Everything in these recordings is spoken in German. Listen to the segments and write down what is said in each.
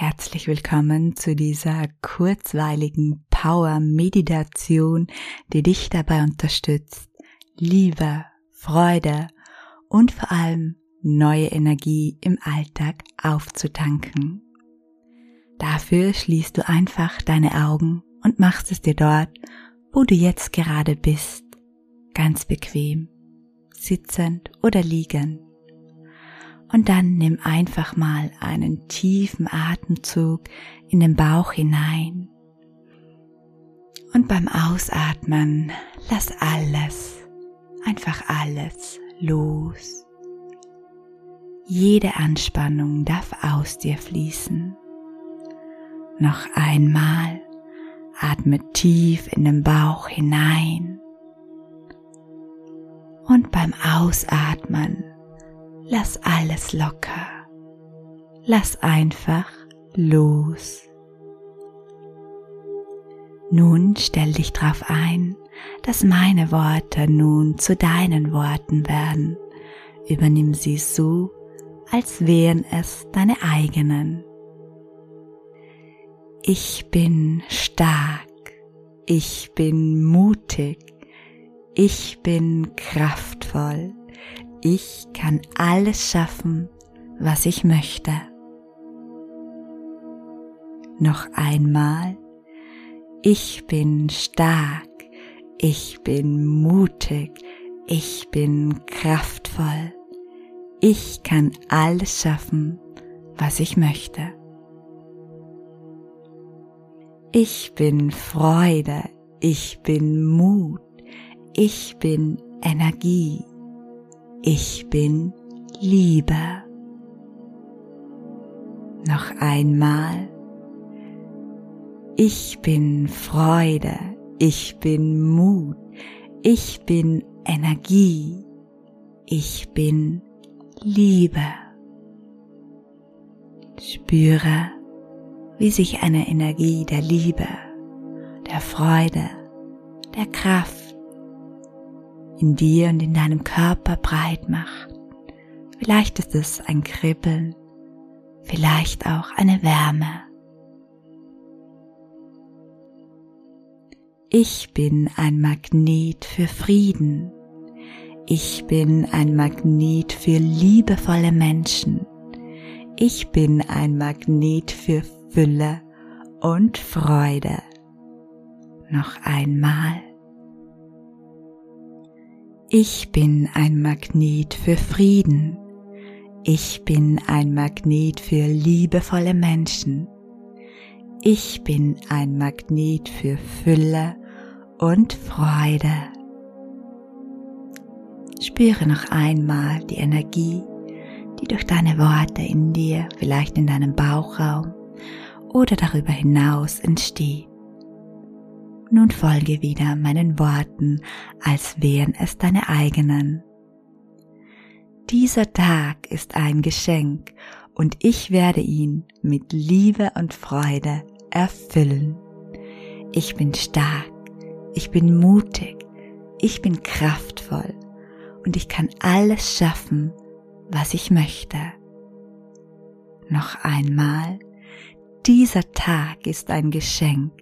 Herzlich willkommen zu dieser kurzweiligen Power-Meditation, die dich dabei unterstützt, Liebe, Freude und vor allem neue Energie im Alltag aufzutanken. Dafür schließt du einfach deine Augen und machst es dir dort, wo du jetzt gerade bist, ganz bequem, sitzend oder liegend. Und dann nimm einfach mal einen tiefen Atemzug in den Bauch hinein. Und beim Ausatmen lass alles, einfach alles los. Jede Anspannung darf aus dir fließen. Noch einmal atme tief in den Bauch hinein. Und beim Ausatmen Lass alles locker. Lass einfach los. Nun stell dich darauf ein, dass meine Worte nun zu deinen Worten werden. Übernimm sie so, als wären es deine eigenen. Ich bin stark, ich bin mutig, ich bin kraftvoll, ich kann alles schaffen, was ich möchte. Noch einmal. Ich bin stark. Ich bin mutig. Ich bin kraftvoll. Ich kann alles schaffen, was ich möchte. Ich bin Freude. Ich bin Mut. Ich bin Energie. Ich bin Liebe. Noch einmal. Ich bin Freude. Ich bin Mut. Ich bin Energie. Ich bin Liebe. Spüre, wie sich eine Energie der Liebe, der Freude, der Kraft in dir und in deinem Körper breit macht. Vielleicht ist es ein Kribbeln, vielleicht auch eine Wärme. Ich bin ein Magnet für Frieden. Ich bin ein Magnet für liebevolle Menschen. Ich bin ein Magnet für Fülle und Freude. Noch einmal. Ich bin ein Magnet für Frieden. Ich bin ein Magnet für liebevolle Menschen. Ich bin ein Magnet für Fülle und Freude. Spüre noch einmal die Energie, die durch deine Worte in dir, vielleicht in deinem Bauchraum oder darüber hinaus entsteht. Nun folge wieder meinen Worten, als wären es deine eigenen. Dieser Tag ist ein Geschenk und ich werde ihn mit Liebe und Freude erfüllen. Ich bin stark, ich bin mutig, ich bin kraftvoll und ich kann alles schaffen, was ich möchte. Noch einmal, dieser Tag ist ein Geschenk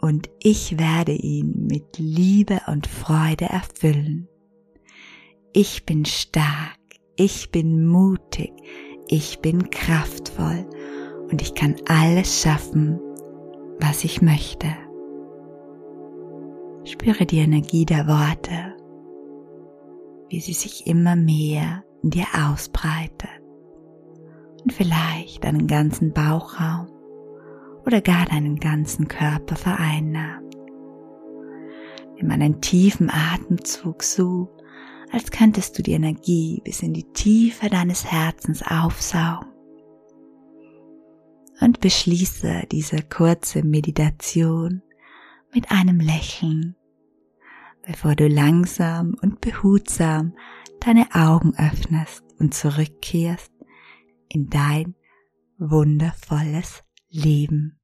und ich werde ihn mit Liebe und Freude erfüllen. Ich bin stark, ich bin mutig, ich bin kraftvoll und ich kann alles schaffen, was ich möchte. Spüre die Energie der Worte, wie sie sich immer mehr in dir ausbreitet und vielleicht einen ganzen Bauchraum oder gar deinen ganzen Körper vereinnahmt. Nimm einen tiefen Atemzug so, als könntest du die Energie bis in die Tiefe deines Herzens aufsaugen. Und beschließe diese kurze Meditation mit einem Lächeln, bevor du langsam und behutsam deine Augen öffnest und zurückkehrst in dein wundervolles Leben.